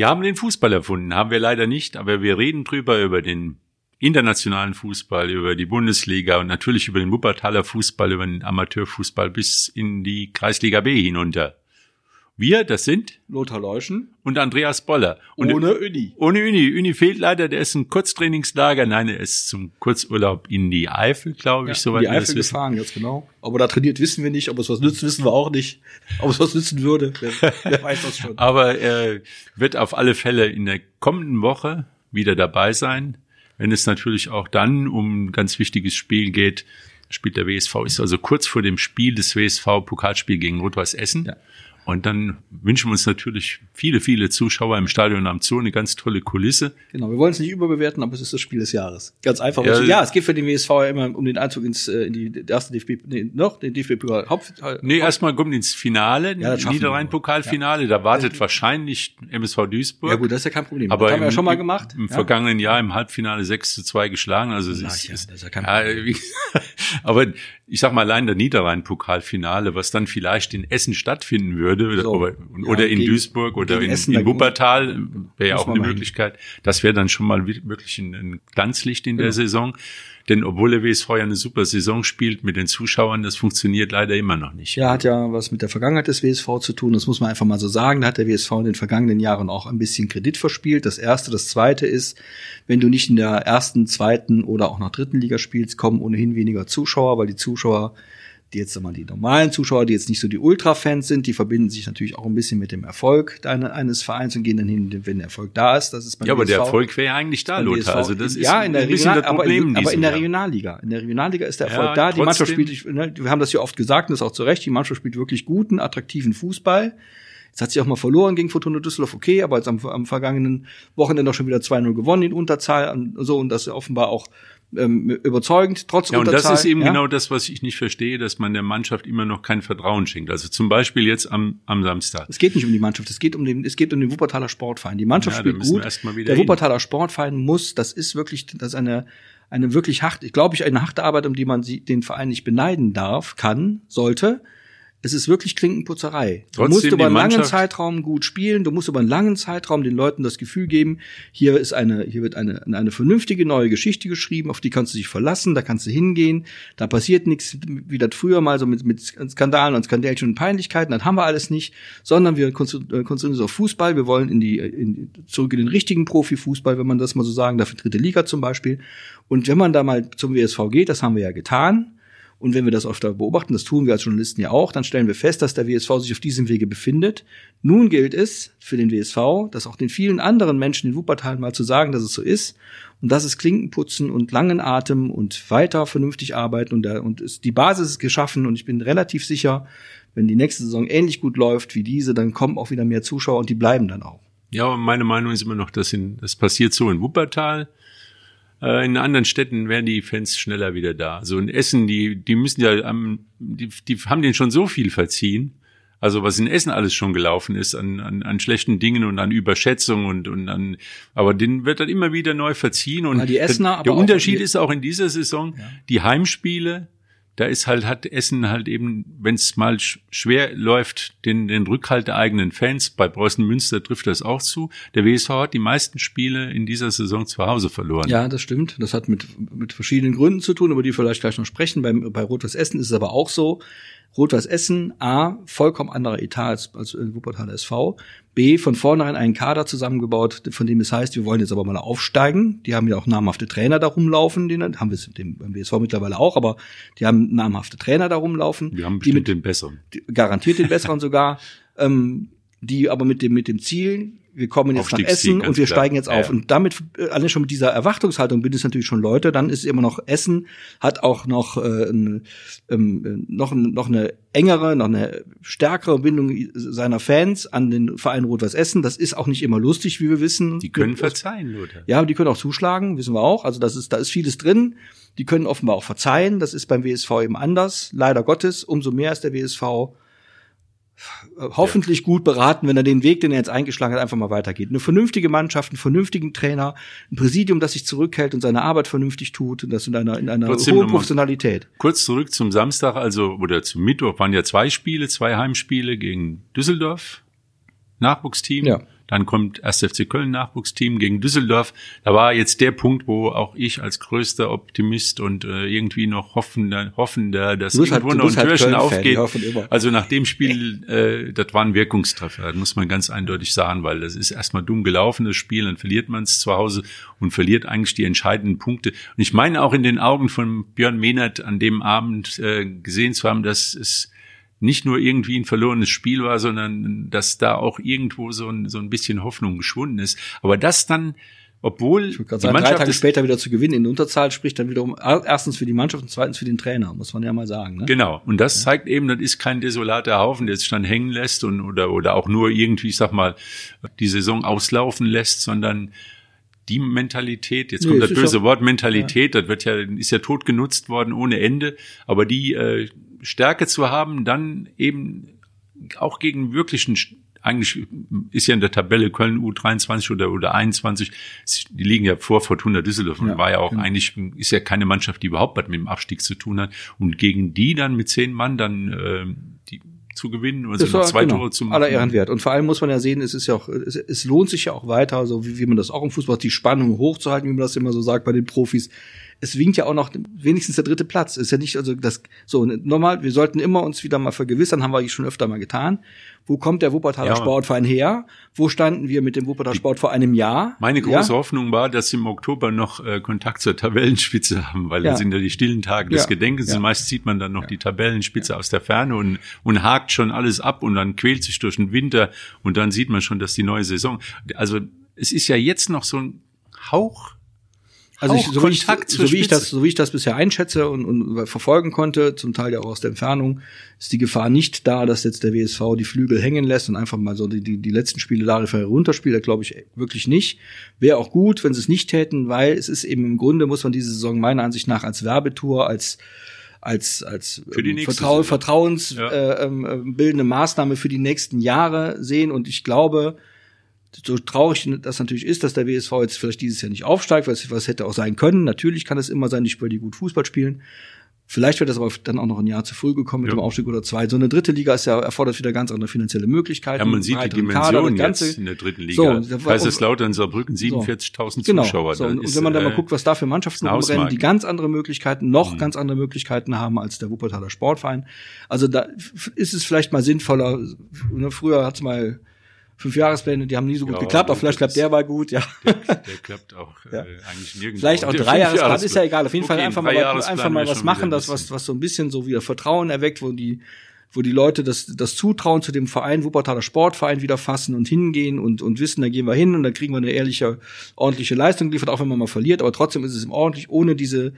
Wir haben den Fußball erfunden, haben wir leider nicht, aber wir reden drüber über den internationalen Fußball, über die Bundesliga und natürlich über den Wuppertaler Fußball, über den Amateurfußball bis in die Kreisliga B hinunter. Wir, das sind Lothar Leuschen und Andreas Boller. Und ohne Uni. Ohne Uni. Uni fehlt leider, der ist im Kurztrainingslager. Nein, er ist zum Kurzurlaub in die Eifel, glaube ich, Ja, soweit die wir das Eifel gefahren, ganz genau. Ob er da trainiert, wissen wir nicht. Ob es was nützt, wissen wir auch nicht. Ob es was nützen würde, wer, wer weiß das schon. Aber er wird auf alle Fälle in der kommenden Woche wieder dabei sein, wenn es natürlich auch dann um ein ganz wichtiges Spiel geht. Spielt der WSV, ist also kurz vor dem Spiel des WSV Pokalspiel gegen Rot-Weiß Essen. Ja. Und dann wünschen wir uns natürlich viele, viele Zuschauer im Stadion am Zoo, eine ganz tolle Kulisse. Genau, wir wollen es nicht überbewerten, aber es ist das Spiel des Jahres. Ganz einfach. Ja, Ja, ja es geht für den WSV ja immer um den Einzug ins äh, in die erste DFB, nee, noch den DFB Haupt. Nee, erstmal kommt ins Finale, Ja. Niederrhein-Pokalfinale. Da wartet wahrscheinlich MSV Duisburg. Ja gut, das ist ja kein Problem. Aber das haben wir ja im- schon mal gemacht. Im ja? vergangenen Jahr im Halbfinale 6 zu 2 geschlagen. Also es ist, ja, ist, das ist ja kein ja, wie, aber ich sag mal allein der Niederrhein-Pokalfinale, was dann vielleicht in Essen stattfinden würde oder, So. oder, Ja, oder in gegen- Duisburg oder in, Essen, in Wuppertal wäre ja auch eine mal hin. Möglichkeit. Das wäre dann schon mal wi- wirklich ein, ein Glanzlicht in der Genau. Saison. Denn obwohl der WSV ja eine super Saison spielt mit den Zuschauern, das funktioniert leider immer noch nicht. Ja, hat ja was mit der Vergangenheit des WSV zu tun. Das muss man einfach mal so sagen. Da hat der WSV in den vergangenen Jahren auch ein bisschen Kredit verspielt. Das erste. Das zweite ist, wenn du nicht in der ersten, zweiten oder auch noch dritten Liga spielst, kommen ohnehin weniger Zuschauer, weil die Zuschauer, die jetzt mal die normalen Zuschauer, die jetzt nicht so die Ultra-Fans sind, die verbinden sich natürlich auch ein bisschen mit dem Erfolg eines Vereins und gehen dann hin, wenn der Erfolg da ist. Das ist beim Ja, aber der Erfolg wäre ja eigentlich da, Lothar. Also das ist ja, in der ein bisschen Regional, das aber, Problem in, aber in der. Regionalliga. In der Regionalliga ist der Erfolg Ja, da. Die Mannschaft spielt, ne, wir haben das ja oft gesagt, und das auch zu Recht, die Mannschaft spielt wirklich guten, attraktiven Fußball. Jetzt hat sie auch mal verloren gegen Fortuna Düsseldorf, okay, aber jetzt am, am vergangenen Wochenende auch schon wieder 2-0 gewonnen in Unterzahl und so und das offenbar auch ähm, überzeugend, trotz Ja, und Unterzahl. das ist eben ja? genau das, was ich nicht verstehe, dass man der Mannschaft immer noch kein Vertrauen schenkt. Also zum Beispiel jetzt am, am Samstag. Es geht nicht um die Mannschaft, es geht um den, es geht um den Wuppertaler Sportverein. Die Mannschaft Ja, spielt gut. Der hin. Wuppertaler Sportverein muss, das ist wirklich, das ist eine, eine wirklich hart, glaube ich, eine harte Arbeit, um die man sie, den Verein nicht beneiden darf, kann, sollte. Es ist wirklich Klinkenputzerei. Du Trotzdem musst über einen langen Mannschaft- Zeitraum gut spielen. Du musst über einen langen Zeitraum den Leuten das Gefühl geben, hier ist eine, hier wird eine, eine vernünftige neue Geschichte geschrieben, auf die kannst du dich verlassen, da kannst du hingehen, da passiert nichts, wie das früher mal so mit, mit Skandalen und Skandälchen und Peinlichkeiten, das haben wir alles nicht, sondern wir äh, konzentrieren uns auf Fußball, wir wollen in die, in, zurück in den richtigen Profifußball, wenn man das mal so sagen darf, dritte Liga zum Beispiel. Und wenn man da mal zum WSV geht, das haben wir ja getan, und wenn wir das öfter beobachten, das tun wir als Journalisten ja auch, dann stellen wir fest, dass der WSV sich auf diesem Wege befindet. Nun gilt es für den WSV, das auch den vielen anderen Menschen in Wuppertal mal zu sagen, dass es so ist. Und das ist Klinkenputzen und langen Atem und weiter vernünftig arbeiten. Und, da, und ist, die Basis ist geschaffen. Und ich bin relativ sicher, wenn die nächste Saison ähnlich gut läuft wie diese, dann kommen auch wieder mehr Zuschauer und die bleiben dann auch. Ja, meine Meinung ist immer noch, dass in, das passiert so in Wuppertal. Äh, in anderen Städten wären die Fans schneller wieder da. Also in Essen, die, die müssen ja, am- die, die haben denen schon so viel verziehen. Also was in Essen alles schon gelaufen ist an, an, an schlechten Dingen und an Überschätzung und, und an, aber denen wird dann immer wieder neu verziehen und Weil die Essener, der auch Unterschied die- ist auch in dieser Saison, die Heimspiele, da ist halt, hat Essen halt eben, wenn es mal sch schwer läuft, den, den Rückhalt der eigenen Fans. Bei Preußen Münster trifft das auch zu. Der WSV hat die meisten Spiele in dieser Saison zu Hause verloren. Ja, das stimmt. Das hat mit, mit verschiedenen Gründen zu tun, über die wir vielleicht gleich noch sprechen. Beim, bei Rot-Weiß Essen ist es aber auch so. Rot-Weiß Essen, A, vollkommen anderer Etat als, als Wuppertaler SV. B, von vornherein einen Kader zusammengebaut, von dem es heißt, wir wollen jetzt aber mal aufsteigen. Die haben ja auch namhafte Trainer da rumlaufen, den haben wir es dem, beim WSV mittlerweile auch, aber die haben namhafte Trainer da rumlaufen. Wir haben die bestimmt mit, den besseren. die- garantiert den besseren sogar, ähm, die aber mit dem, mit dem Ziel, wir kommen jetzt nach Essen und wir klar. steigen jetzt auf. Ja. Und damit, äh, allein schon mit dieser Erwartungshaltung bin es natürlich schon Leute, dann ist es immer noch Essen, hat auch noch, äh, ein, ähm, noch, ein- noch eine engere, noch eine stärkere Bindung seiner Fans an den Verein Rot-Weiß Essen. Das ist auch nicht immer lustig, wie wir wissen. Die können verzeihen, Lothar. Ja, die können auch zuschlagen, wissen wir auch. Also das ist, da ist vieles drin. Die können offenbar auch verzeihen. Das ist beim WSV eben anders. Leider Gottes. Umso mehr ist der WSV äh, hoffentlich gut beraten, wenn er den Weg, den er jetzt eingeschlagen hat, einfach mal weitergeht. Eine vernünftige Mannschaft, einen vernünftigen Trainer, ein Präsidium, das sich zurückhält und seine Arbeit vernünftig tut und das in einer, in einer Trotzdem hohen Professionalität. Kurz zurück zum Samstag, also oder zum Mittwoch waren ja zwei Spiele, zwei Heimspiele gegen Düsseldorf, Nachwuchsteam. Ja. Dann kommt 1. FC Köln Nachwuchsteam gegen Düsseldorf. Da war jetzt der Punkt, wo auch ich als größter Optimist und äh, irgendwie noch hoffender, hoffender, dass irgendwo halt, noch ein halt Türchen aufgeht. Also nach dem Spiel, äh, das war ein Wirkungstreffer, das muss man ganz eindeutig sagen, weil das ist erstmal dumm gelaufen, das Spiel, dann verliert man es zu Hause und verliert eigentlich die entscheidenden Punkte. Und ich meine auch in den Augen von Björn Mehnert an dem Abend äh, gesehen zu haben, dass es nicht nur irgendwie ein verlorenes Spiel war, sondern dass da auch irgendwo so ein, so ein bisschen Hoffnung geschwunden ist. Aber das dann, obwohl ich die sagen, Mannschaft drei Tage später wieder zu gewinnen in Unterzahl spricht dann wiederum erstens für die Mannschaft und zweitens für den Trainer, muss man ja mal sagen. Ne? Genau. Und das ja. zeigt eben, das ist kein desolater Haufen, der sich dann hängen lässt und oder oder auch nur irgendwie, ich sag mal, die Saison auslaufen lässt, sondern die Mentalität, jetzt kommt nee, das böse auch, Wort Mentalität, ja. das wird ja, ist ja tot genutzt worden ohne Ende, aber die äh, Stärke zu haben, dann eben auch gegen wirklichen eigentlich ist ja in der Tabelle Köln U23 oder, oder 21, die liegen ja vor Fortuna Düsseldorf und ja, war ja auch genau. eigentlich, ist ja keine Mannschaft, die überhaupt was mit dem Abstieg zu tun hat. Und gegen die dann mit zehn Mann dann äh, die zu gewinnen oder so zwei genau, Tore zu machen. Aller Ehren wert. Und vor allem muss man ja sehen, es ist ja auch, es, es lohnt sich ja auch weiter, so wie, wie man das auch im Fußball, die Spannung hochzuhalten, wie man das immer so sagt bei den Profis es winkt ja auch noch wenigstens der dritte Platz. Ist ja nicht, also das, so, normal, wir sollten immer uns wieder mal vergewissern, haben wir schon öfter mal getan. Wo kommt der Wuppertaler ja, Sportverein her? Wo standen wir mit dem Wuppertaler Sport vor einem Jahr? Meine große ja? Hoffnung war, dass sie im Oktober noch äh, Kontakt zur Tabellenspitze haben, weil ja. das sind ja die stillen Tage des Gedenkens. Meist sieht man dann noch die Tabellenspitze aus der Ferne und, und hakt schon alles ab und dann quält sich durch den Winter und dann sieht man schon, dass die neue Saison, also es ist ja jetzt noch so ein Hauch also ich, so, wie ich, so, wie ich das, so wie ich das bisher einschätze und, und verfolgen konnte, zum Teil ja auch aus der Entfernung, ist die Gefahr nicht da, dass jetzt der WSV die Flügel hängen lässt und einfach mal so die, die, die letzten Spiele Larify runterspielt. Da glaube ich wirklich nicht. Wäre auch gut, wenn sie es nicht täten, weil es ist eben im Grunde, muss man diese Saison meiner Ansicht nach als Werbetour, als als als ähm, Vertrau vertrauensbildende ja. äh, ähm, bildende Maßnahme für die nächsten Jahre sehen und ich glaube, so traurig das natürlich ist, dass der WSV jetzt vielleicht dieses Jahr nicht aufsteigt, was, was hätte auch sein können. Natürlich kann es immer sein, die Spieler, die gut Fußball spielen. Vielleicht wird das aber dann auch noch ein Jahr zu früh gekommen mit ja. dem Aufstieg oder zwei. So eine dritte Liga ist ja, erfordert wieder ganz andere finanzielle Möglichkeiten. Ja, man sieht die Dimension Kader, jetzt in der dritten Liga. So, Kaiserslautern, Saarbrücken, 47.000 genau, Zuschauer. So, und, und wenn man dann mal äh, guckt, was da für Mannschaften rumrennen, die ganz andere Möglichkeiten, noch mhm. ganz andere Möglichkeiten haben als der Wuppertaler Sportverein. Also da ist es vielleicht mal sinnvoller, ne, früher hat's mal fünf Jahrespläne, die haben nie so gut ja, geklappt, aber vielleicht klappt der mal gut, ja. Der, der klappt auch ja. äh, eigentlich nirgendwo. Vielleicht auch drei Jahresplan, ist ja egal. Auf jeden okay, Fall einfach mal, einfach mal was machen, das was, was so ein bisschen so wieder Vertrauen erweckt, wo die, wo die Leute das, das Zutrauen zu dem Verein, Wuppertaler Sportverein wieder fassen und hingehen und, und wissen, da gehen wir hin und da kriegen wir eine ehrliche, ordentliche Leistung geliefert, auch wenn man mal verliert, aber trotzdem ist es ordentlich, ohne diese,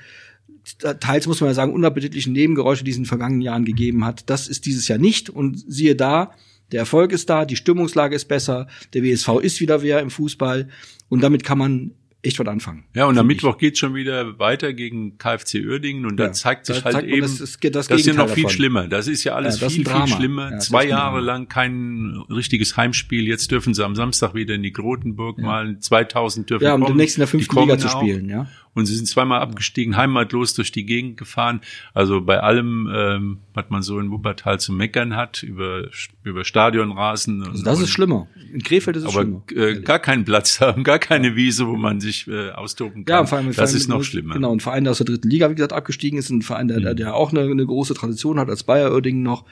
teils muss man ja sagen, unappetitlichen Nebengeräusche, die es in den vergangenen Jahren gegeben hat. Das ist dieses Jahr nicht und siehe da, der Erfolg ist da, die Stimmungslage ist besser, der WSV ist wieder wer im Fußball und damit kann man echt was anfangen. Ja, und am Mittwoch geht's schon wieder weiter gegen KfC Uerdingen und ja, da zeigt sich halt zeigt eben, das, ist, das, das ist ja noch viel davon. schlimmer. Das ist ja alles ja, viel, viel schlimmer. Ja, Zwei Jahre lang kein richtiges Heimspiel. Jetzt dürfen sie am Samstag wieder in die Grotenburg mal 2000 dürfen Ja, um kommen. demnächst in der fünften Liga zu spielen, ja und sie sind zweimal abgestiegen, heimatlos durch die Gegend gefahren. Also bei allem, ähm, was man so in Wuppertal zu meckern hat, über, über Stadionrasen. Also das ist schlimmer. In Krefeld ist es aber, schlimmer. Äh, gar keinen Platz haben, gar keine Wiese, wo man sich äh, austoben kann. Ja, vor allem, das Verein ist noch schlimmer. Genau, ein Verein, der aus der dritten Liga, wie gesagt, abgestiegen ist, ein Verein, der, mhm. der auch eine, eine große Tradition hat, als Bayer Oerdingen noch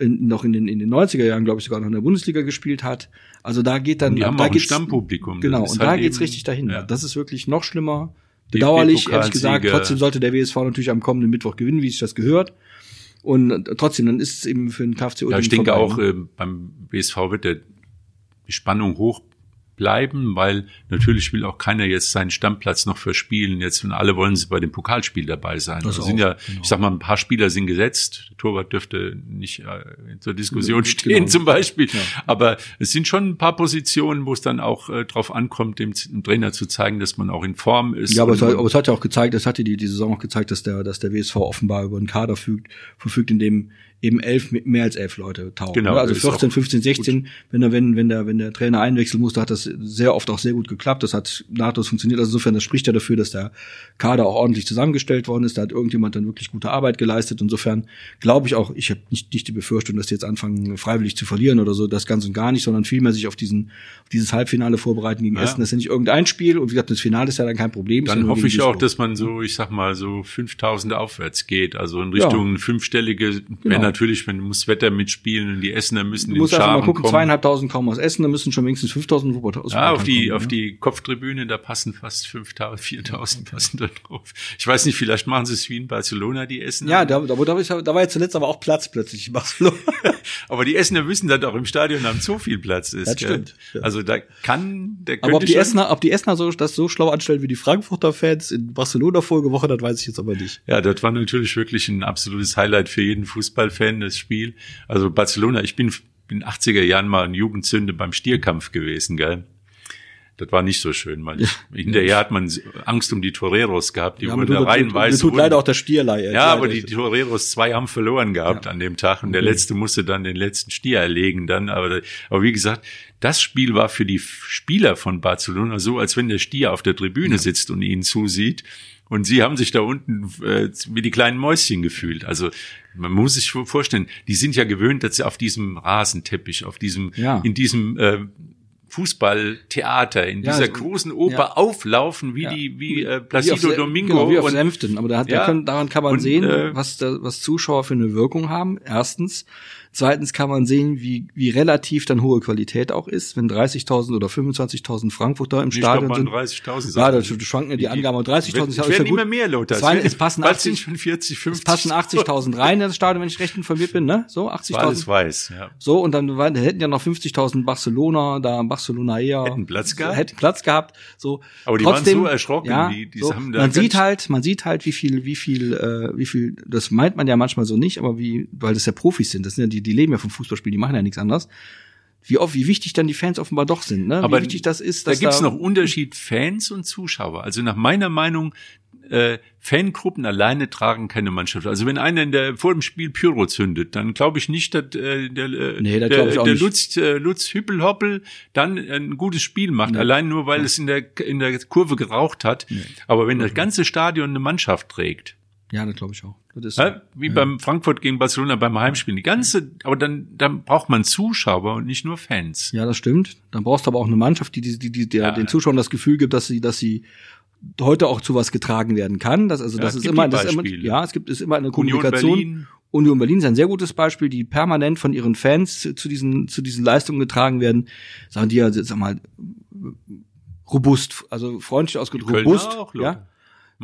in, noch in den, in den 90er Jahren, glaube ich, sogar noch in der Bundesliga gespielt hat. Also da geht dann, und die haben da auch geht's, Stammpublikum. Genau, und halt da geht's richtig dahin. Ja. Das ist wirklich noch schlimmer Bedauerlich, ehrlich gesagt. Trotzdem sollte der WSV natürlich am kommenden Mittwoch gewinnen, wie sich das gehört. Und trotzdem, dann ist es eben für den KFC Ja, ich denke vorbei. auch, äh, beim WSV wird der, die Spannung hoch bleiben, weil natürlich will auch keiner jetzt seinen Stammplatz noch verspielen. Jetzt und alle wollen sie bei dem Pokalspiel dabei sein. Das also sind ja, genau. ich sag mal, ein paar Spieler sind gesetzt. Der Torwart dürfte nicht äh, zur Diskussion genau. stehen zum Beispiel. Ja. Aber es sind schon ein paar Positionen, wo es dann auch äh, drauf ankommt, dem, dem, Trainer zu zeigen, dass man auch in Form ist. Ja, aber es, hat, aber es hat ja auch gezeigt, das hatte die, die Saison auch gezeigt, dass der, dass der WSV offenbar über einen Kader fügt, verfügt, in dem eben elf, mehr als elf Leute tauchen. Genau? Also ist 14, auch 15, 16, wenn der, wenn, wenn der, wenn der Trainer einwechseln musste, hat das sehr oft auch sehr gut geklappt. Das hat nahtlos funktioniert. Also insofern, das spricht ja dafür, dass der Kader auch ordentlich zusammengestellt worden ist. Da hat irgendjemand dann wirklich gute Arbeit geleistet. Insofern glaube ich auch, ich habe nicht, nicht die Befürchtung, dass die jetzt anfangen, freiwillig zu verlieren oder so, das ganz und gar nicht, sondern vielmehr sich auf diesen, auf dieses Halbfinale vorbereiten gegen Ja. Essen. Das ist ja nicht irgendein Spiel. Und wie gesagt, das Finale ist ja dann kein Problem. ja Dann hoffe ich auch, dass man so, ich sag mal, so 5000 aufwärts geht. Also in Richtung fünfstellige, wenn natürlich, wenn muss Wetter mitspielen und die Essener müssen Du den musst einfach Charme mal gucken, kommen. zweieinhalbtausend kommen aus Essen, da müssen schon wenigstens 5000 Wuppertal aus Ja, auf die, kommen, auf ja. die Kopftribüne, da passen fast 5000, 4000 passen da drauf. Ich weiß nicht, vielleicht machen sie es wie in Barcelona, die Essener. Ja, da, da, da, da war ja zuletzt aber auch Platz plötzlich in Barcelona. Aber die Essener wissen, dass auch im Stadion haben so viel Platz ist. Das stimmt, ja. Also da kann, der könnte Aber ob die Essener, ob die Essener so, das so schlau anstellen wie die Frankfurter Fans in Barcelona vorige Woche, das weiß ich jetzt aber nicht. Ja, das war natürlich wirklich ein absolutes Highlight für jeden Fußballfan, das Spiel. Also Barcelona, ich bin in den 80er Jahren mal ein Jugendzünde beim Stierkampf gewesen, gell? Das war nicht so schön, weil ich, hinterher hat man Angst um die Toreros gehabt, die Ja, wurden da tut, mir reihenweise. tut leider auch der Stierlei. ja, aber die Toreros zwei haben verloren gehabt an dem Tag und der letzte musste dann den letzten Stier erlegen dann. Aber, aber wie gesagt, das Spiel war für die Spieler von Barcelona so, als wenn der Stier auf der Tribüne sitzt und ihnen zusieht. Und sie haben sich da unten äh, wie die kleinen Mäuschen gefühlt. Also man muss sich vorstellen, die sind ja gewöhnt, dass sie auf diesem Rasenteppich, auf diesem, Ja. in diesem äh, Fußballtheater, in Ja, dieser so- großen Oper ja. auflaufen, wie Ja. die, wie äh, Wie Placido Sen- Domingo Genau, wie auf und Senften. Aber da hat, da können, daran kann man Und, sehen, äh, was, da, was Zuschauer für eine Wirkung haben. Erstens. Zweitens kann man sehen, wie, wie relativ dann hohe Qualität auch ist, wenn 30.000 oder 25.000 Frankfurter im glaube, Stadion waren sind. 30.000. Ja, da schwanken ja die Angaben. Und 30.000 Es ist ja werden gut. immer mehr, Lothar. Zwei- es passen bald 80 sind schon 40, 50. Es passen 80.000 rein in das Stadion, wenn ich recht informiert bin, ne? So, Alles 80.000. weiß, ja. So, und dann hätten ja noch 50.000 Barcelona, da Barcelona eher. Hätten Platz gehabt. Hätten Platz gehabt, so. Aber die waren Trotzdem, so erschrocken, ja, die- die so. haben da Man sieht halt, man sieht halt, wie viel, wie viel, äh, wie viel, das meint man ja manchmal so nicht, aber wie, weil das ja Profis sind, das sind ja die, die leben ja vom Fußballspiel, die machen ja nichts anderes. Wie oft, wie wichtig dann die Fans offenbar doch sind, ne? Aber wie wichtig das ist, Da dass gibt's noch Unterschied Fans und Zuschauer. Also nach meiner Meinung, äh, Fangruppen alleine tragen keine Mannschaft. Also wenn einer in der, vor dem Spiel Pyro zündet, dann glaube ich nicht, dass äh, der, äh, Nee, das der, der nicht. Lutz, äh, Lutz Hüppelhoppel dann ein gutes Spiel macht. Allein nur, weil es in der, in der Kurve geraucht hat. Aber wenn das ganze Stadion eine Mannschaft trägt, Ja, das glaube ich auch. Das ist Ja, wie beim Frankfurt gegen Barcelona beim Heimspiel. Die ganze, aber dann, dann braucht man Zuschauer und nicht nur Fans. Ja, das stimmt. Dann brauchst du aber auch eine Mannschaft, die, die, die, die der, Ja. den Zuschauern das Gefühl gibt, dass sie, dass sie heute auch zu was getragen werden kann. Das, also, Ja, das ist immer, das ist immer, ja, es gibt, ist immer eine Union Kommunikation. Berlin. Union Berlin ist ein sehr gutes Beispiel, die permanent von ihren Fans zu, diesen, zu diesen Leistungen getragen werden. Sagen die ja, sag mal, robust, also freundlich ausgedrückt, robust, auch, ja.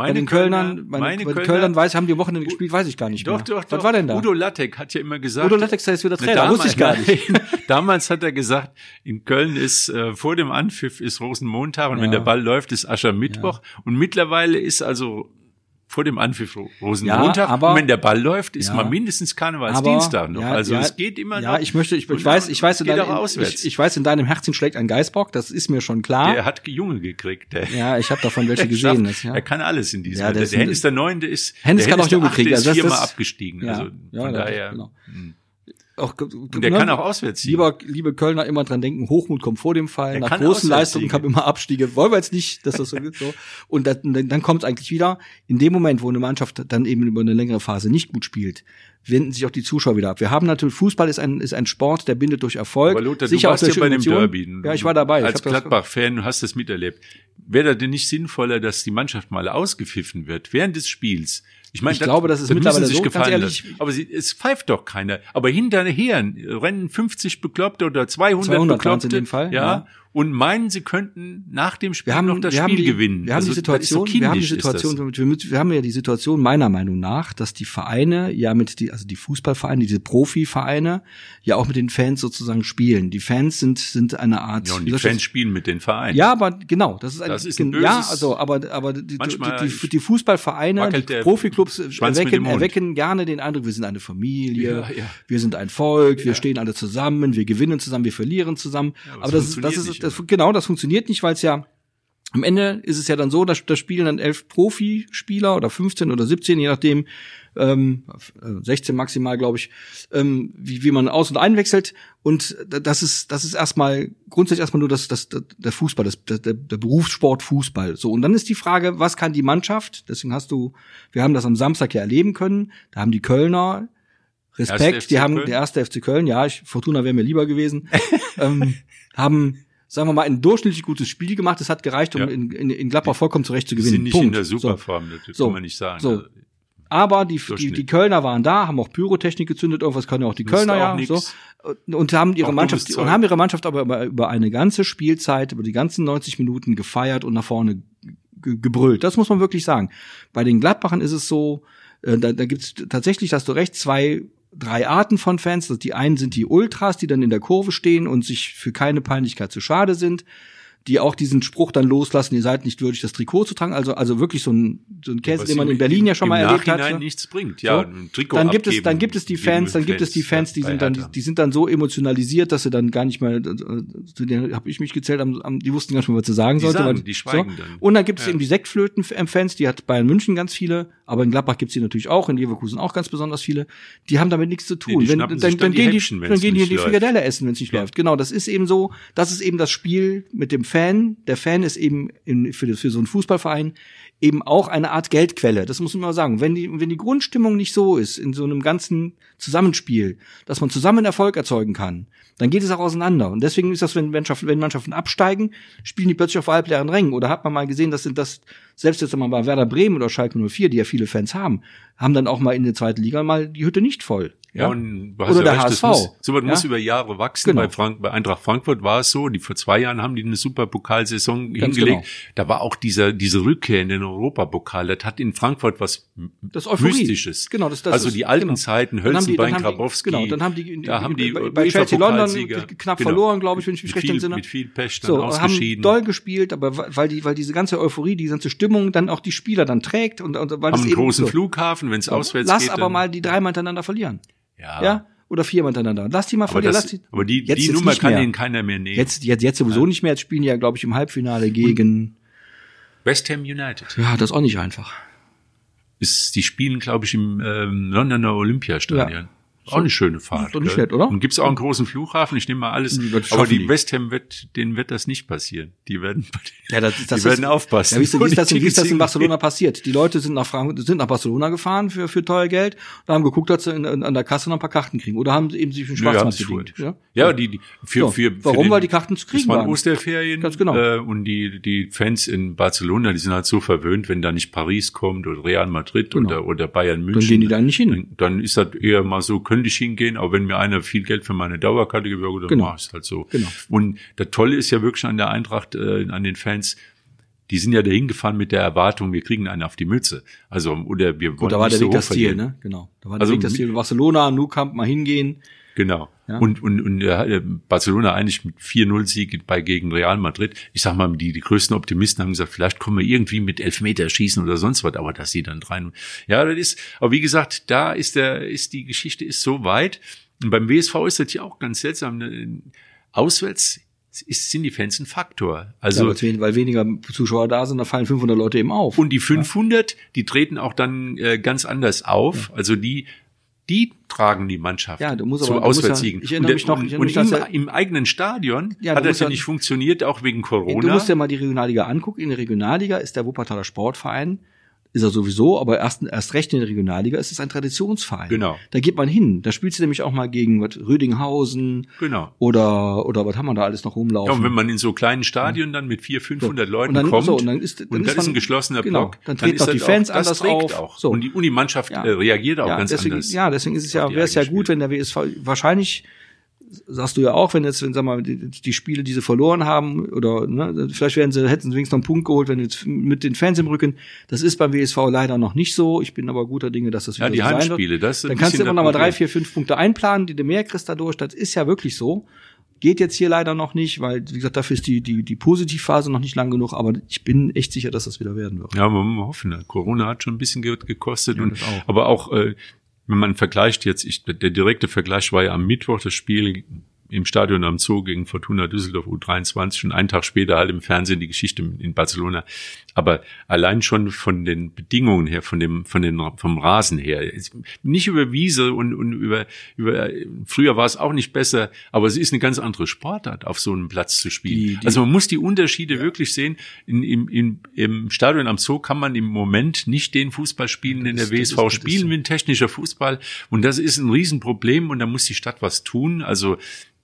Lothar. Bei Meine den Kölnern, Kölner- meine, meine bei den Kölner- Kölnern weiß, haben die Wochenende gespielt, weiß ich gar nicht Doch, mehr. doch, doch. Was war denn da? Udo Lattek hat ja immer gesagt. Udo Lattek ist wieder Ne, Trainer, wusste ich gar nicht. Damals hat er gesagt, in Köln ist äh, vor dem Anpfiff ist Rosenmontag und wenn Ja. der Ball läuft, ist Aschermittwoch. Und mittlerweile ist also vor dem Anpfiff Rosenmontag. Ja, aber- und wenn der Ball läuft, ist Ja. mal mindestens Karnevalsdienstag noch. ja, also ja, es geht immer Ja, noch. ich möchte, ich, ich weiß, ich weiß, in deinem, ich, ich weiß, in deinem Herzen schlägt ein Geißbock, das ist mir schon klar. der hat Junge gekriegt. Der, ja, ich habe davon welche der gesehen. Das, ja. Er kann alles in diesem. Ja, der der der Hennis der Neunte ist. Hennis der kann auch der Junge kriegen, ist also viermal das- abgestiegen. Ja, Also ja, von daher. genau. hm. Auch, Und der kann auch auswärts ziehen. Lieber, liebe Kölner, immer dran denken, Hochmut kommt vor dem Fall. Der Nach großen Leistungen kommen immer Abstiege. Wollen wir jetzt nicht, dass das so ist. So. Und dann, dann, kommt es eigentlich wieder, in dem Moment, wo eine Mannschaft dann eben über eine längere Phase nicht gut spielt, wenden sich auch die Zuschauer wieder ab. Wir haben natürlich, Fußball ist ein, ist ein Sport, der bindet durch Erfolg. Aber Lothar, Sicher du warst ja bei dem. Derby. Ja, ich war dabei. Als das- Gladbach-Fan, du hast das miterlebt. Wäre da denn nicht sinnvoller, dass die Mannschaft mal ausgepfiffen wird während des Spiels? Ich meine, Ich glaube, das ist mittlerweile sich so, gefallen ehrlich-. Aber sie, es pfeift doch keiner. Aber hinterher rennen 50 Bekloppte oder 200, 200 Bekloppte. in dem Fall, ja, ja. Und meinen, sie könnten nach dem Spiel haben, noch das wir Spiel die, gewinnen. Wir haben Also, die ist so Situation, wir haben die ist. Situation, wir, haben ja die Situation meiner Meinung nach, dass die Vereine ja mit die, also die Fußballvereine, diese Profivereine, ja auch mit den Fans sozusagen spielen. Die Fans sind, sind eine Art, Ja, und die ich das- Fans spielen mit den Vereinen. ja, aber genau, das ist ein, Das ist ein ja, böses- also, aber, aber die, die, die, Fußballvereine, die Profiklubs erwecken, erwecken gerne den Eindruck, wir sind eine Familie, Ja, ja. wir sind ein Volk, wir stehen alle zusammen, wir gewinnen zusammen, wir verlieren zusammen. aber aber das das, ist, das funktioniert das, genau, das funktioniert nicht, weil es ja am Ende ist es ja dann so, dass da spielen dann elf Profispieler oder 15 oder 17, je nachdem, ähm, 16 maximal, glaube ich, ähm, wie, wie man aus- und einwechselt. Und das ist, das ist erstmal grundsätzlich erstmal nur das, das, der Fußball, das, der, der Berufssport Fußball. So, und dann ist die Frage, was kann die Mannschaft? Deswegen hast du, wir haben das am Samstag ja erleben können. Da haben die Kölner Respekt, die haben Köln? der erste FC Köln, ja, ich, Fortuna wäre mir lieber gewesen, ähm, haben sagen wir mal, ein durchschnittlich gutes Spiel gemacht. Es hat gereicht, um ja. in, in, in Gladbach vollkommen zurecht zu gewinnen. Sind nicht Punkt. in der Superform, das so. kann man nicht sagen. So. Aber die, die, die Kölner waren da, haben auch Pyrotechnik gezündet, irgendwas können ja auch die Kölner ja, so. Und haben ihre auch Mannschaft, und haben ihre Mannschaft aber über, über eine ganze Spielzeit, über die ganzen 90 Minuten gefeiert und nach vorne gebrüllt. Das muss man wirklich sagen. Bei den Gladbachern ist es so, äh, da, da gibt es tatsächlich, hast du recht, zwei drei Arten von Fans. Die einen sind die Ultras, die dann in der Kurve stehen und sich für keine Peinlichkeit zu schade sind die auch diesen Spruch dann loslassen, ihr seid nicht würdig, das Trikot zu tragen. Also, also wirklich so ein, so ein Käse, den man in Berlin ja schon mal erlebt hat. Nachhinein nichts bringt, ja. So. Ein Trikot dann gibt es, dann gibt es die Fans, dann gibt es die Fans, die sind dann, die, die, sind dann so emotionalisiert, dass sie dann gar nicht mehr, zu denen habe ich mich gezählt, die wussten gar nicht mehr, was sie sagen die sollte. Sagen, die schweigen so. dann. Und dann gibt es ja. eben die Sektflöten-Fans, die hat Bayern München ganz viele, aber in Gladbach gibt es die natürlich auch, in Leverkusen auch ganz besonders viele. Die haben damit nichts zu tun. Nee, wenn, dann, dann, dann, gehen die, dann gehen die die Frikadelle essen, wenn es nicht ja. läuft. Genau, das ist eben so, das ist eben das Spiel mit dem Fan. Der Fan ist eben in, für, für so einen Fußballverein eben auch eine Art Geldquelle. Das muss man mal sagen. Wenn die, wenn die Grundstimmung nicht so ist in so einem ganzen Zusammenspiel, dass man zusammen Erfolg erzeugen kann, dann geht es auch auseinander. Und deswegen ist das, wenn Mannschaften, wenn Mannschaften absteigen, spielen die plötzlich auf halbleeren Rängen. Oder hat man mal gesehen, dass sind das, selbst jetzt mal bei Werder Bremen oder Schalke 04, die ja viele Fans haben, haben dann auch mal in der zweiten Liga mal die Hütte nicht voll. Ja, und du hast Oder ja der recht, HSV. Muss, so was ja? muss über Jahre wachsen. Genau. Bei, Frank, bei Eintracht Frankfurt war es so, die vor zwei Jahren haben die eine super Pokalsaison Ganz hingelegt. Genau. Da war auch dieser, diese Rückkehr in den Europapokal, das hat in Frankfurt was das Mystisches. Genau, das, das also ist, die alten genau. Zeiten, Hölzenbein, Grabowski. Genau, dann haben die, da haben die bei, bei Chelsea London knapp genau. verloren, glaube ich, wenn ich mich recht entsinne. Mit viel Pech dann so, ausgeschieden. haben doll gespielt, aber weil die, weil diese ganze Euphorie, die ganze Stimmung dann auch die Spieler dann trägt und, und weil haben einen großen so. Flughafen, wenn es auswärts Lass geht. Lass aber mal die dreimal hintereinander verlieren. Ja. ja? oder viermal hintereinander. Lass die mal aber verlieren. Das, lass die, aber die, jetzt, die jetzt Nummer kann ihnen keiner mehr nehmen. Jetzt, jetzt, jetzt sowieso ja. nicht mehr. Jetzt spielen die ja, glaube ich, im Halbfinale gegen West Ham United. Ja, das ist auch nicht einfach. Ist, die spielen, glaube ich, im ähm, Londoner Olympiastadion. Ja. Auch eine schöne Fahrt. Doch nicht nett, oder? Und gibt's auch einen großen Flughafen, ich nehme mal alles. Aber die West Ham wird, denen wird das nicht passieren. Die werden, ja, das, das die werden aufpassen. Ja, wie, ist, wie, ist das, wie ist das in Barcelona passiert? Die Leute sind nach Frank sind nach Barcelona gefahren für, für teuer Geld und haben geguckt, dass sie in, in, an der Kasse noch ein paar Karten kriegen. Oder haben sie eben sich für den Schwarzmarkt bedient. Ja, ja die, die für, so. für, für Warum? Den, Weil die Karten zu kriegen waren. Osterferien. Ganz genau. Äh, und die, die Fans in Barcelona, die sind halt so verwöhnt, wenn da nicht Paris kommt oder Real Madrid genau. oder, oder Bayern München. Dann gehen die da nicht hin. Dann, dann ist das eher mal so, könnte ich hingehen, aber wenn mir einer viel Geld für meine Dauerkarte gibt, dann genau. ich es halt so. Genau. Und das Tolle ist ja wirklich an der Eintracht, äh, an den Fans, die sind ja dahin gefahren mit der Erwartung, wir kriegen einen auf die Mütze. Also, oder wir wollen Gut, da war der Weg das Ziel, ne? Genau. Da war der also, Weg das Ziel. Barcelona, Nou Camp mal hingehen. Genau. Ja. Und, und, und äh, Barcelona eigentlich mit 4-0-Sieg bei gegen Real Madrid. Ich sag mal, die, die größten Optimisten haben gesagt, vielleicht kommen wir irgendwie mit Elfmeterschießen oder sonst was, aber dass sie dann drei. Ja, das ist, aber wie gesagt, da ist der, ist die Geschichte ist so weit. Und beim WSV ist das ja auch ganz seltsam. Ne? Auswärts ist, sind die Fans ein Faktor. Also ja, weil weniger Zuschauer da sind, da fallen 500 Leute eben auf. Und die 500, ja. die treten auch dann äh, ganz anders auf. Ja. Also die die tragen die Mannschaft ja, du musst zu aber, Auswärtssiegen. Ja, ich erinnere mich noch, ich erinnere und, mich, im, im, eigenen Stadion ja, hat das ja nicht funktioniert, auch wegen Corona. Du musst ja mal die Regionalliga angucken. In der Regionalliga ist der Wuppertaler Sportverein ist er sowieso, aber erst, erst recht in der Regionalliga ist es ein Traditionsverein. Genau. Da geht man hin. Da spielst du nämlich auch mal gegen was, Rödinghausen. Genau. Oder, oder was haben wir da alles noch rumlaufen? Ja, und wenn man in so kleinen Stadien dann mit vier, 500 so. Leuten und dann, kommt so, und dann ist, dann und ist, man, ist ein geschlossener genau, Block, dann treten auch die Fans auch, anders auf. Auch. So. Und die, und die Mannschaft ja. äh, reagiert auch ja, ganz deswegen, anders. Ja, deswegen ist es ja, wäre es ja gut, wenn der WSV wahrscheinlich sagst du ja auch, wenn jetzt, wenn sag mal, die, die Spiele, die sie verloren haben, oder ne, vielleicht werden sie, hätten sie wenigstens noch einen Punkt geholt, wenn jetzt mit den Fans im Rücken. Das ist beim WSV leider noch nicht so. Ich bin aber guter Dinge, dass das wieder ja, die so Heimspiele, sein das Dann kannst du immer noch mal drei, vier, fünf Punkte einplanen, die du mehr kriegst dadurch. Das ist ja wirklich so. Geht jetzt hier leider noch nicht, weil, wie gesagt, dafür ist die, die, die Positivphase noch nicht lang genug, aber ich bin echt sicher, dass das wieder werden wird. Ja, wir hoffen. Corona hat schon ein bisschen gekostet. Ja, und, auch. Aber auch, äh, wenn man vergleicht jetzt, ich, der direkte Vergleich war ja am Mittwoch das Spiel im Stadion am Zoo gegen Fortuna Düsseldorf U23 und einen Tag später halt im Fernsehen die Geschichte in Barcelona. Aber allein schon von den Bedingungen her, von dem, von den, vom Rasen her, nicht über Wiese und, und über, über, früher war es auch nicht besser, aber es ist eine ganz andere Sportart, auf so einem Platz zu spielen. Die, die, also man muss die Unterschiede ja. wirklich sehen. In, im, in, Im Stadion am Zoo kann man im Moment nicht den Fußball spielen, den der WSV ist, spielen will, technischer Fußball. Und das ist ein Riesenproblem und da muss die Stadt was tun. Also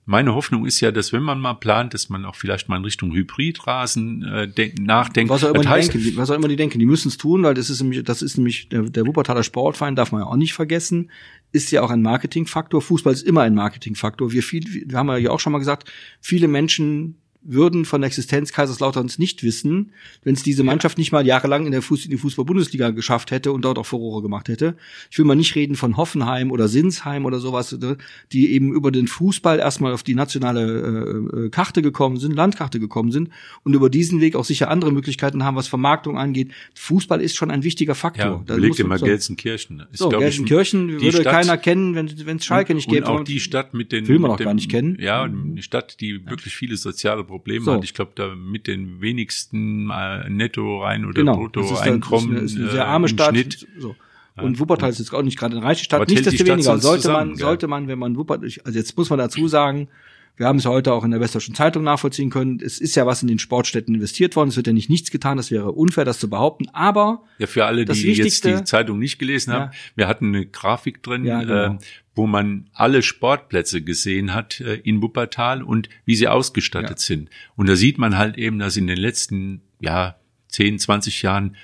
meine Hoffnung ist ja, dass wenn man mal plant, dass man auch vielleicht mal in Richtung Hybridrasen äh, nachdenkt. Was auch immer, die heißt, denken, was auch immer die denken, die müssen es tun, weil das ist nämlich, das ist nämlich der, der Wuppertaler Sportverein, darf man ja auch nicht vergessen, ist ja auch ein Marketingfaktor. Fußball ist immer ein Marketingfaktor. Wir viel, wir haben ja auch schon mal gesagt, viele Menschen würden von der Existenz Kaiserslauterns nicht wissen, wenn es diese Mannschaft nicht mal jahrelang in der Fuß in die Fußball-Bundesliga geschafft hätte und dort auch Furore gemacht hätte. Ich will mal nicht reden von Hoffenheim oder Sinsheim oder sowas, äh, die eben über den Fußball erstmal auf die nationale äh, äh, Karte gekommen sind, Landkarte gekommen sind und über diesen Weg auch sicher andere Möglichkeiten haben, was Vermarktung angeht. Fußball ist schon ein wichtiger Faktor. Ja, überleg dir mal Gelsenkirchen. Ist, so, Gelsenkirchen würde Stadt, keiner kennen, wenn es Schalke nicht gäbe. Und auch die Stadt mit den will man auch gar nicht kennen. Ja, eine Stadt, die wirklich viele soziale Probleme so. hat. Ich glaube, da mit den wenigsten äh, Netto rein oder genau. Brutto Einkommen. Ist eine, ist eine sehr arme äh, Stadt. Schnitt. So. Und Wuppertal ist jetzt auch nicht gerade eine reiche Stadt. Nichtsdestoweniger sollte zusammen, man, sollte man, wenn man Wuppertal, also jetzt muss man dazu sagen, wir haben es heute auch in der Westdeutschen Zeitung nachvollziehen können. Es ist ja was in den Sportstätten investiert worden. Es wird ja nicht nichts getan. Das wäre unfair, das zu behaupten. Aber ja, für alle, die jetzt die Zeitung nicht gelesen haben, ja. wir hatten eine Grafik drin, ja, genau. äh, wo man alle Sportplätze gesehen hat äh, in Wuppertal und wie sie ausgestattet ja. sind. Und da sieht man halt eben, dass in den letzten ja 10, 20 Jahren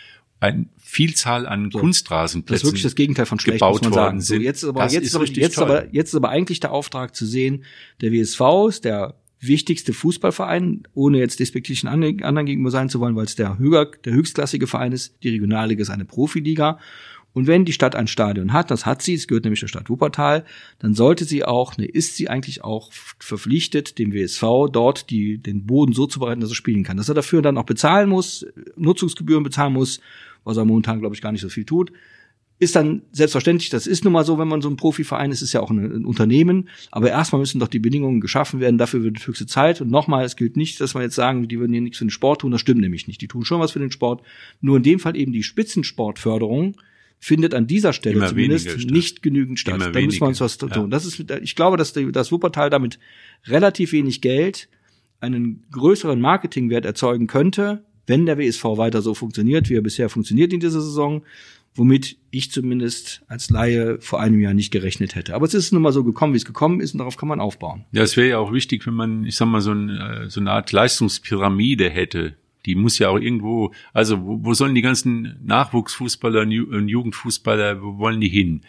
eine Vielzahl an so. Kunstrasenplätzen das ist wirklich das Gegenteil von schlecht, gebaut muss man sagen. So, jetzt, aber, jetzt, ist aber, jetzt, aber, jetzt ist aber eigentlich der Auftrag zu sehen, der WSV ist der wichtigste Fußballverein, ohne jetzt despektierlichen anderen gegenüber sein zu wollen, weil es der, höher, der höchstklassige Verein ist. Die Regionalliga ist eine Profiliga. Und wenn die Stadt ein Stadion hat, das hat sie, es gehört nämlich der Stadt Wuppertal, dann sollte sie auch, ne, ist sie eigentlich auch verpflichtet, dem WSV dort die, den Boden so zu bereiten, dass er spielen kann. Dass er dafür dann auch bezahlen muss, Nutzungsgebühren bezahlen muss, was er momentan, glaube ich, gar nicht so viel tut. Ist dann selbstverständlich, das ist nun mal so, wenn man so ein Profiverein ist, ist ja auch ein, ein Unternehmen. Aber erstmal müssen doch die Bedingungen geschaffen werden, dafür wird höchste Zeit. Und nochmal, es gilt nicht, dass wir jetzt sagen, die würden hier nichts für den Sport tun, das stimmt nämlich nicht. Die tun schon was für den Sport. Nur in dem Fall eben die Spitzensportförderung, findet an dieser Stelle Immer zumindest nicht genügend statt. Immer da müssen wir uns was tun. Ja. Das ist, ich glaube, dass das Wuppertal damit relativ wenig Geld einen größeren Marketingwert erzeugen könnte, wenn der WSV weiter so funktioniert, wie er bisher funktioniert in dieser Saison, womit ich zumindest als Laie vor einem Jahr nicht gerechnet hätte. Aber es ist nun mal so gekommen, wie es gekommen ist, und darauf kann man aufbauen. Ja, es wäre ja auch wichtig, wenn man, ich sag mal, so, ein, äh, so eine Art Leistungspyramide hätte die muss ja auch irgendwo, also wo, wo sollen die ganzen Nachwuchsfußballer und Jugendfußballer, wo wollen die hin?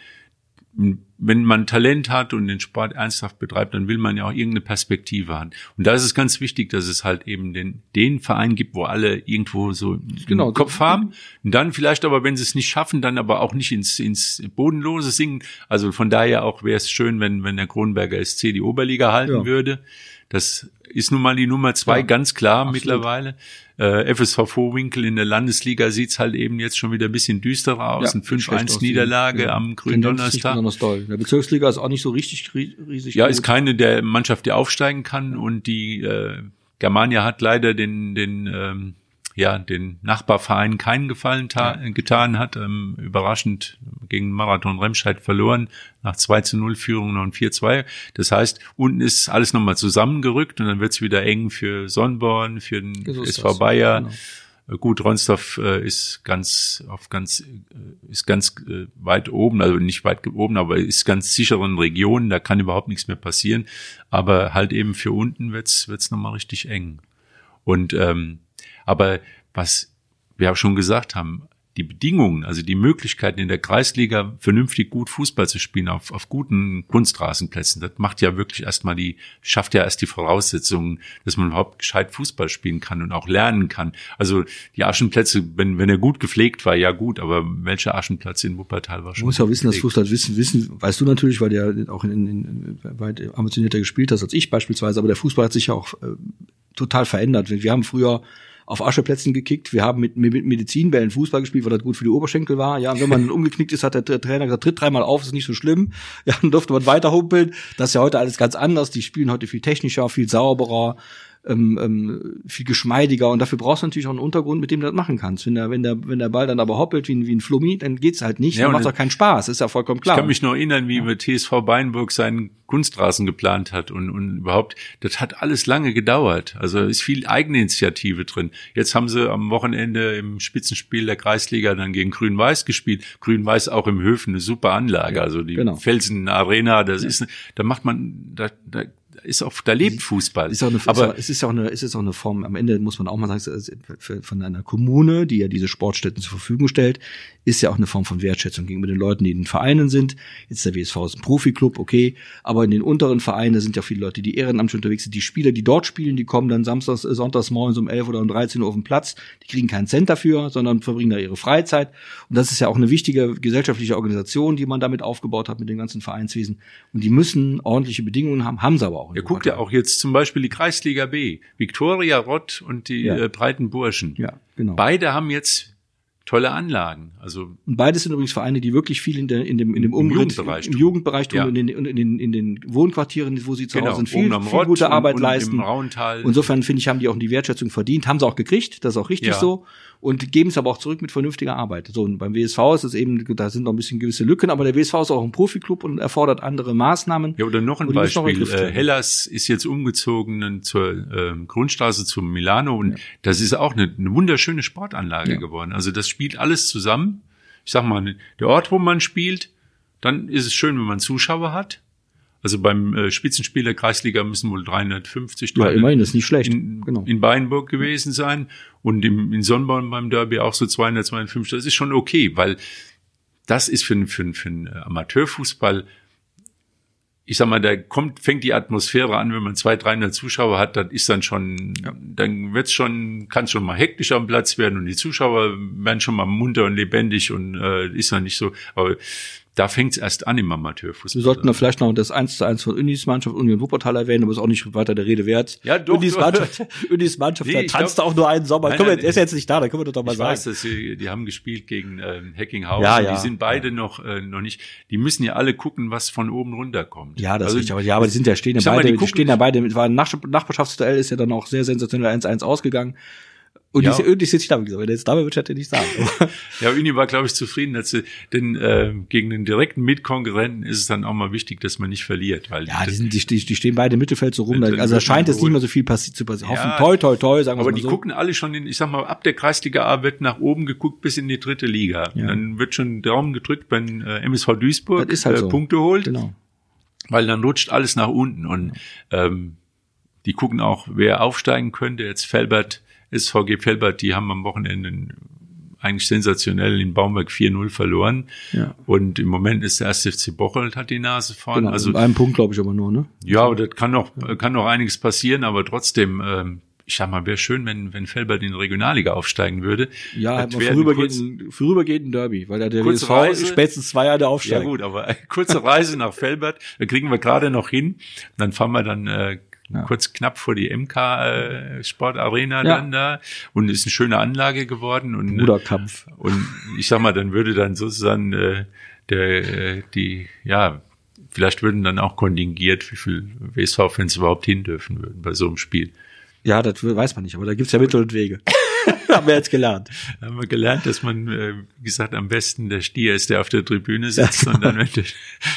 Wenn man Talent hat und den Sport ernsthaft betreibt, dann will man ja auch irgendeine Perspektive haben. Und da ist es ganz wichtig, dass es halt eben den, den Verein gibt, wo alle irgendwo so genau, einen Kopf haben. Und dann vielleicht aber, wenn sie es nicht schaffen, dann aber auch nicht ins, ins Bodenlose singen. Also von daher auch wäre es schön, wenn, wenn der Kronberger SC die Oberliga halten ja. würde. Das ist nun mal die Nummer zwei, ja, ganz klar absolut. mittlerweile. Äh, FSV Vorwinkel in der Landesliga sieht's halt eben jetzt schon wieder ein bisschen düsterer aus. Ja, Ein 5-1-Niederlage ja. am grünen Donnerstag. Doll. Der Bezirksliga ist auch nicht so richtig riesig. Ja, gut. ist keine der Mannschaft, die aufsteigen kann. Und die äh, Germania hat leider den, den ähm, ja den Nachbarverein keinen Gefallen getan hat. Ähm, überraschend gegen Marathon Remscheid verloren, nach 2 zu 0 Führung noch ein 4-2. Das heißt, unten ist alles nochmal zusammengerückt und dann wird's wieder eng für Sonnborn, für den SV Bayer. Genau. Äh, gut, Ronsdorf äh, ist ganz auf ganz äh, ist ganz äh, weit oben, also nicht weit oben, aber ist ganz sicheren Regionen, da kann überhaupt nichts mehr passieren. Aber halt eben für unten wird's wird's nochmal richtig eng. Und ähm, aber was wir auch schon gesagt haben, die Bedingungen, also die Möglichkeiten in der Kreisliga vernünftig gut Fußball zu spielen auf, auf guten Kunstrasenplätzen, das macht ja wirklich erstmal die, schafft ja erst die Voraussetzungen, dass man überhaupt gescheit Fußball spielen kann und auch lernen kann. Also die Aschenplätze, wenn, wenn er gut gepflegt war, ja gut, aber welcher Aschenplatz in Wuppertal war schon? Du musst ja wissen, dass Fußball wissen, wissen, weißt du natürlich, weil der auch in, in, in weit ambitionierter gespielt hast als ich beispielsweise, aber der Fußball hat sich ja auch äh, total verändert. Wir haben früher auf Ascheplätzen gekickt. Wir haben mit, mit Medizinbällen Fußball gespielt, weil das gut für die Oberschenkel war. Ja, und wenn man umgeknickt ist, hat der Trainer gesagt, tritt dreimal auf, ist nicht so schlimm. Ja, dann durfte man weiter humpeln. Das ist ja heute alles ganz anders. Die spielen heute viel technischer, viel sauberer ähm, ähm, viel geschmeidiger und dafür brauchst du natürlich auch einen Untergrund, mit dem du das machen kannst. Wenn der, wenn der, wenn der Ball dann aber hoppelt wie ein, wie ein Flummi, dann geht's halt nicht, ja, dann macht auch keinen Spaß, ist ja vollkommen klar. Ich kann mich noch erinnern, wie ja. mit TSV Beinburg seinen Kunstrasen geplant hat und, und überhaupt, das hat alles lange gedauert. Also ist viel Eigeninitiative drin. Jetzt haben sie am Wochenende im Spitzenspiel der Kreisliga dann gegen Grün-Weiß gespielt. Grün-Weiß auch im Höfen, eine super Anlage. Ja, also die genau. Felsen Arena, das ist, da macht man, da, da ist auch, da lebt Fußball. Ist auch eine, aber es ist ja auch eine, es ist auch eine Form. Am Ende muss man auch mal sagen, von einer Kommune, die ja diese Sportstätten zur Verfügung stellt, ist ja auch eine Form von Wertschätzung gegenüber den Leuten, die in den Vereinen sind. Jetzt der WSV ist ein Profiklub, okay, aber in den unteren Vereinen sind ja viele Leute, die ehrenamtlich unterwegs sind. Die Spieler, die dort spielen, die kommen dann samstags, äh, sonntags morgens um 11 oder um 13 Uhr auf den Platz. Die kriegen keinen Cent dafür, sondern verbringen da ihre Freizeit. Und das ist ja auch eine wichtige gesellschaftliche Organisation, die man damit aufgebaut hat mit dem ganzen Vereinswesen. Und die müssen ordentliche Bedingungen haben, haben sie aber auch. Ihr guckt ja auch jetzt zum Beispiel die Kreisliga B. Viktoria Rott und die ja. äh, Breiten Burschen. Ja, genau. Beide haben jetzt tolle Anlagen. Also und beides sind übrigens Vereine, die wirklich viel in, der, in dem in dem Umritt, Jugendbereich im Jugendbereich tun ja. und in, den, in, den, in den Wohnquartieren, wo sie zu genau, Hause sind, viel, viel gute Arbeit und, leisten. Und Insofern finde ich, haben die auch die Wertschätzung verdient, haben sie auch gekriegt, das ist auch richtig ja. so und geben es aber auch zurück mit vernünftiger Arbeit. So, und beim WSV ist es eben, da sind noch ein bisschen gewisse Lücken, aber der WSV ist auch ein Profiklub und erfordert andere Maßnahmen. Ja, oder noch ein Beispiel. Noch äh, Hellas ist jetzt umgezogen zur äh, Grundstraße zum Milano und ja. das ist auch eine, eine wunderschöne Sportanlage ja. geworden. Also das spielt alles zusammen. Ich sag mal, der Ort, wo man spielt, dann ist es schön, wenn man Zuschauer hat. Also beim äh, Spitzenspiel der Kreisliga müssen wohl 350 Ja, immerhin, das ist nicht schlecht. In, genau. in Beinburg gewesen sein und im, in Sonnborn beim Derby auch so 252. Das ist schon okay, weil das ist für, für, für einen Amateurfußball ich sag mal, da kommt, fängt die Atmosphäre an, wenn man zwei, 300 Zuschauer hat, dann ist dann schon, ja. dann wird's schon, kann schon mal hektisch am Platz werden und die Zuschauer werden schon mal munter und lebendig und äh, ist dann nicht so, aber da fängt es erst an im Amateurfußball. Wir sollten da vielleicht noch das 1 zu 1 von Unis Mannschaft Union Wuppertal erwähnen, aber ist auch nicht weiter der Rede wert. Ja, doch. Unis Mannschaft, Unis Mannschaft nee, da tanzt auch nur einen Sommer. Nein, nein, er ist jetzt nicht da, da können wir doch mal ich sagen. Ich weiß, dass sie, die haben gespielt gegen ähm, Hackinghausen. Ja, ja. Die sind beide ja. noch, äh, noch nicht, die müssen ja alle gucken, was von oben runter kommt. Ja, das also, ist richtig. Aber, ja, aber die sind ja, stehen ja beide, mal, die, die stehen ja beide, war ein Nachbarschaftsduell ist ja dann auch sehr sensationell 1-1 ausgegangen. Und ja. die, die ist jetzt nicht dabei gesagt. Wenn er jetzt dabei wird, hätte er nicht sagen. ja, Uni war, glaube ich, zufrieden, dass sie, denn äh, gegen den direkten Mitkonkurrenten ist es dann auch mal wichtig, dass man nicht verliert. Weil ja, die, sind, die, die stehen beide im Mittelfeld so rum. Also da scheint es nicht mehr so viel passi zu passieren. Ja, Hoffen, toi, toi, toi, sagen wir Aber mal die so. gucken alle schon in, ich sag mal, ab der Kreisliga A wird nach oben geguckt bis in die dritte Liga. Ja. Und dann wird schon Daumen gedrückt, wenn äh, MSV Duisburg halt äh, so. Punkte holt. Genau. Weil dann rutscht alles nach unten. Und ähm, die gucken auch, wer aufsteigen könnte. Jetzt Felbert SVG Felbert, die haben am Wochenende eigentlich sensationell in Baumberg 4-0 verloren. Ja. Und im Moment ist der erste FC Bocholt hat die Nase vorn. Genau, also einem Punkt glaube ich aber nur, ne? Ja, das kann noch ja. kann noch einiges passieren, aber trotzdem ähm, ich sag mal, wäre schön, wenn, wenn Felbert in die Regionalliga aufsteigen würde. Ja, halt vorübergehend, vorübergehend ein Derby, weil da der WSV Reise, spätestens zwei Jahre aufsteigt. Ja gut, aber kurze Reise nach Felbert, da kriegen wir gerade noch hin. Dann fahren wir dann äh, ja. kurz knapp vor die MK äh, Sportarena ja. dann da und ist eine schöne Anlage geworden und Bruderkampf. und ich sag mal, dann würde dann sozusagen äh, der äh, die ja vielleicht würden dann auch kontingiert, wie viel WSV-Fans überhaupt hin dürfen würden bei so einem Spiel. Ja, das weiß man nicht, aber da gibt's ja Mittel und Wege. haben wir jetzt gelernt. Haben wir gelernt, dass man, äh, wie gesagt, am besten der Stier ist, der auf der Tribüne sitzt ja, genau. und dann, wenn der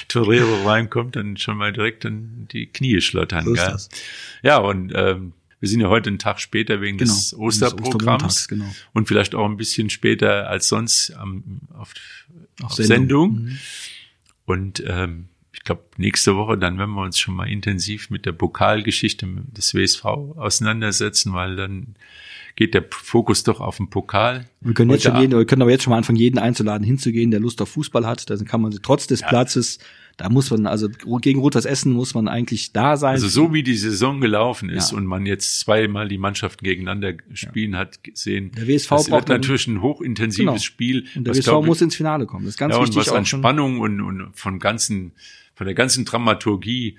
Torero reinkommt, dann schon mal direkt dann die Knie schlottern. So gell? Ja, und ähm, wir sind ja heute einen Tag später wegen genau, des Osterprogramms genau. und vielleicht auch ein bisschen später als sonst am, auf, auf, auf Sendung. Sendung. Mhm. Und ähm, ich glaube, nächste Woche, dann werden wir uns schon mal intensiv mit der Pokalgeschichte des WSV auseinandersetzen, weil dann geht der Fokus doch auf den Pokal. Wir können jetzt schon jeden, wir können aber jetzt schon mal anfangen, jeden einzuladen, hinzugehen, der Lust auf Fußball hat. Dann kann man trotz des ja. Platzes, da muss man, also gegen Rot-Weiß Essen muss man eigentlich da sein. Also so wie die Saison gelaufen ist ja. und man jetzt zweimal die Mannschaften gegeneinander spielen ja. hat gesehen, der WSV das wird natürlich ein hochintensives genau. Spiel. Und der WSV glaub, muss ins Finale kommen. Das ist ganz ja, wichtig. Und was an Spannung und, und von ganzen, von der ganzen Dramaturgie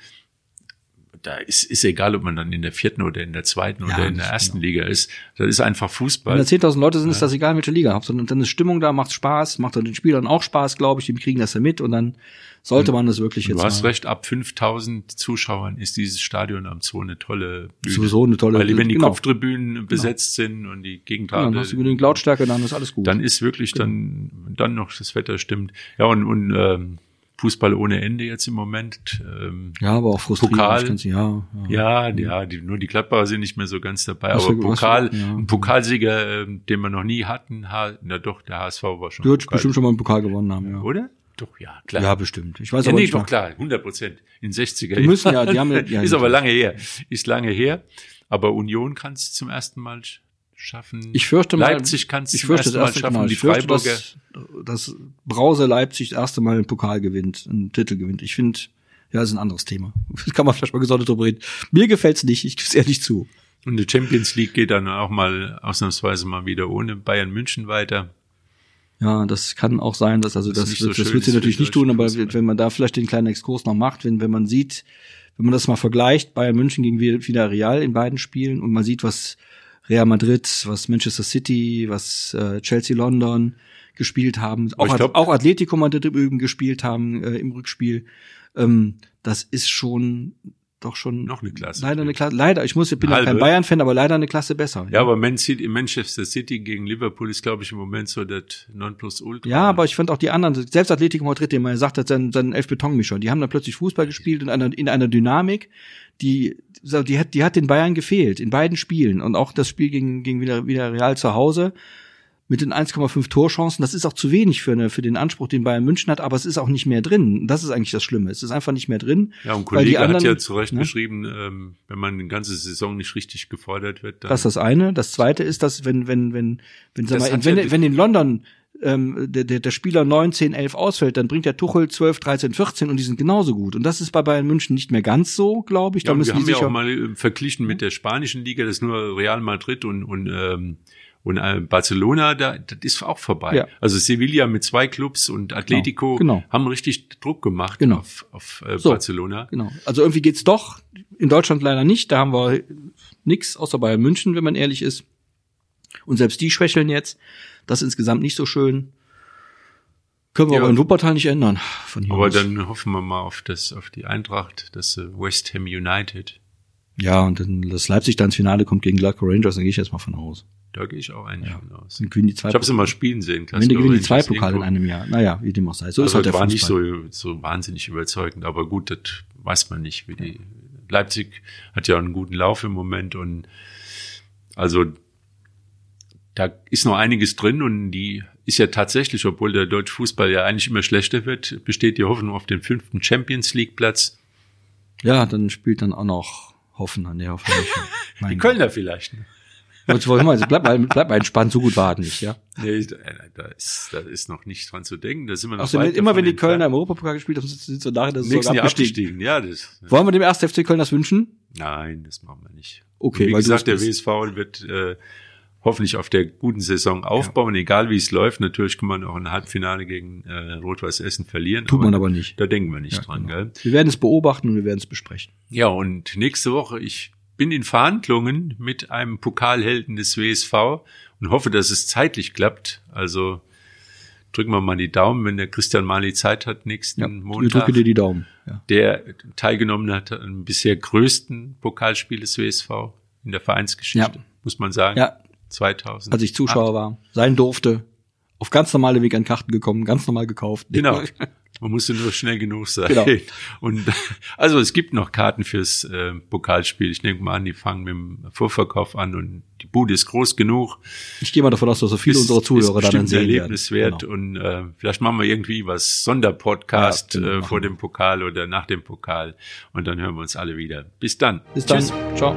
da ist, ist egal, ob man dann in der vierten oder in der zweiten Ja, oder in der ersten genau. Liga ist. Das ist einfach Fußball. Wenn da 10.000 Leute sind, ist das egal, in welcher Liga. Hauptsache, dann ist Stimmung da, macht Spaß, macht dann den Spielern auch Spaß, glaube ich. Die kriegen das ja mit und dann sollte man das wirklich jetzt Du hast mal. recht, ab 5000 Zuschauern ist dieses Stadion am Zoo eine tolle Bühne. Sowieso eine tolle Weil wenn die genau. Kopftribünen besetzt sind und die Ja, Gegengrade, dann hast du genügend Lautstärke, dann ist alles gut. dann ist wirklich Genau. dann, dann noch das Wetter stimmt. Ja, und, und ähm, Fußball ohne Ende jetzt im Moment. Ähm, ja, aber auch frustrierend. Pokal. das Ganze, ja, ja. ja, ja, die, nur die Gladbacher sind nicht mehr so ganz dabei. Was aber für- Pokal, ja. ein Pokalsieger, ähm, den wir noch nie hatten, ha, na doch, der HSV war schon. Du Pokal- bestimmt schon mal einen Pokal gewonnen haben, ja. Oder? Doch, ja, klar. Ja, bestimmt. Ich weiß Ja, aber nee, nicht. doch klar, 100 Prozent. In 60er Die müssen ja, die haben ja, ja ist aber lange her. Ist lange her. Aber Union kann es zum ersten Mal schaffen. Ich fürchte mal, Leipzig kann es ich fürchte das erste schaffen. Mal. Die Ich fürchte, Freiburger. dass, dass Brause Leipzig das erste Mal einen Pokal gewinnt, einen Titel gewinnt. Ich finde, ja, das ist ein anderes Thema. Das kann man vielleicht mal gesondert drüber reden. Mir gefällt's nicht, ich gebe es ehrlich zu. Und die Champions League geht dann auch mal ausnahmsweise mal wieder ohne Bayern München weiter. Ja, das kann auch sein, dass also Das das, das, so das wird sie natürlich nicht tun, aber wenn man da vielleicht den kleinen Exkurs noch macht, wenn, wenn man sieht, wenn man das mal vergleicht, Bayern München gegen Villarreal in beiden Spielen und man sieht, was Real Madrid, was Manchester City, was äh, Chelsea London gespielt haben, auch, glaub- auch Atletico Madrid Übrigen gespielt haben äh, im Rückspiel, ähm, das ist schon doch schon Noch eine Klasse. leider eine Klasse, leider, ich muss, ich bin ja kein. Bayern-Fan, aber leider eine Klasse besser. Ja, aber Man City, Manchester City gegen Liverpool ist, glaube ich, im Moment so das Nonplusultra. Ja, aber ich fand auch die anderen, selbst Atletico Madrid, den man ja sagt hat, sein, sein Elf-Betonmischer, die haben dann plötzlich Fußball gespielt in einer, in einer Dynamik, die, die hat, die hat den Bayern gefehlt, in beiden Spielen. Und auch das Spiel gegen, gegen wieder, wieder Real zu Hause mit den 1,5 Torchancen, das ist auch zu wenig für, eine, für den Anspruch, den Bayern München hat, aber es ist auch nicht mehr drin. Das ist eigentlich das Schlimme. Es ist einfach nicht mehr drin. Ja, und Kollege hat anderen- ja zu Recht ne? beschrieben, ähm, wenn man eine ganze Saison nicht richtig gefordert wird, dann Das ist das eine. Das zweite ist, dass wenn, wenn, wenn, wenn, sag mal, hat wenn, ja- wenn in London ähm, der, der, der Spieler 9, 10, 11 ausfällt, dann bringt der Tuchel 12, 13, 14 und die sind genauso gut. Und das ist bei Bayern München nicht mehr ganz so, glaube ich. Ja, Da und müssen wir haben ja auch mal äh, verglichen mit der spanischen Liga, das ist nur Real Madrid und, und, ähm, und äh, Barcelona, da, das ist auch vorbei. Ja. Also Sevilla mit zwei Clubs und Atletico genau. haben richtig Druck gemacht Genau. auf, auf äh, So. Barcelona. Genau. Also irgendwie geht's doch. In Deutschland leider nicht. Da haben wir nix, außer Bayern München, wenn man ehrlich ist. Und selbst die schwächeln jetzt. Das ist insgesamt nicht so schön. Können wir Ja. aber in Wuppertal nicht ändern. Von hier Aber aus. dann hoffen wir mal auf das, auf die Eintracht, das äh, West Ham United. Ja, und dann, dass Leipzig dann ins Finale kommt gegen Glasgow Rangers, dann gehe ich jetzt mal von aus. Da gehe ich auch eigentlich von aus. Dann gewinnen die zwei Ich habe sie mal spielen sehen. Am Ende gewinnen die zwei Pokale in einem Jahr. Naja, wie dem auch sei. So ist also halt der war Fußball. nicht so, so wahnsinnig überzeugend, aber gut, das weiß man nicht, wie die Leipzig hat ja einen guten Lauf im Moment und also da ist noch einiges drin und die ist ja tatsächlich, obwohl der deutsche Fußball ja eigentlich immer schlechter wird, besteht die Hoffnung auf den fünften Champions League Platz. Ja, dann spielt dann auch noch Hoffen an der Hoffnung. Die Kölner vielleicht. ne? Jetzt wollen wir, bleib mal, bleib mal entspannt, so gut warten nicht, ja. Nee, da, da, ist, da ist noch nicht dran zu denken. Da sind wir noch weit immer wenn die Kölner im. Europapokal gespielt haben, sind sie nachher das nächsten Jahr abgestiegen. Ja, das, Wollen wir dem 1. FC Köln das wünschen? Nein, das machen wir nicht. Okay, Und wie weil gesagt, der es. WSV wird äh, hoffentlich auf der guten Saison aufbauen, egal wie es läuft. Natürlich kann man auch ein Halbfinale gegen äh, Rot-Weiß Essen verlieren. Tut man aber nicht. Da denken wir nicht Ja, dran, genau. gell? Wir werden es beobachten und wir werden es besprechen. Ja, und nächste Woche, ich bin in Verhandlungen mit einem Pokalhelden des WSV und hoffe, dass es zeitlich klappt. Also drücken wir mal die Daumen, wenn der Christian Mali Zeit hat nächsten Ja, Montag. drücken dir die Daumen. Ja. der teilgenommen hat am bisher größten Pokalspiel des WSV in der Vereinsgeschichte, Ja. muss man sagen. ja, 2000. als ich Zuschauer war, sein durfte, auf ganz normale Weg an Karten gekommen, ganz normal gekauft. Genau. Man musste nur schnell genug sein. Genau. Und also es gibt noch Karten fürs äh, Pokalspiel. Ich denke mal an, die fangen mit dem Vorverkauf an und die Bude ist groß genug. Ich gehe mal davon aus, dass so viele Ist- unserer Zuhörer ist da dann sehen werden. erlebniswert Genau. und äh, vielleicht machen wir irgendwie was Sonderpodcast Ja, genau, äh, vor dem Pokal oder nach dem Pokal und dann hören wir uns alle wieder. Bis dann. Bis dann. Tschüss. Ciao.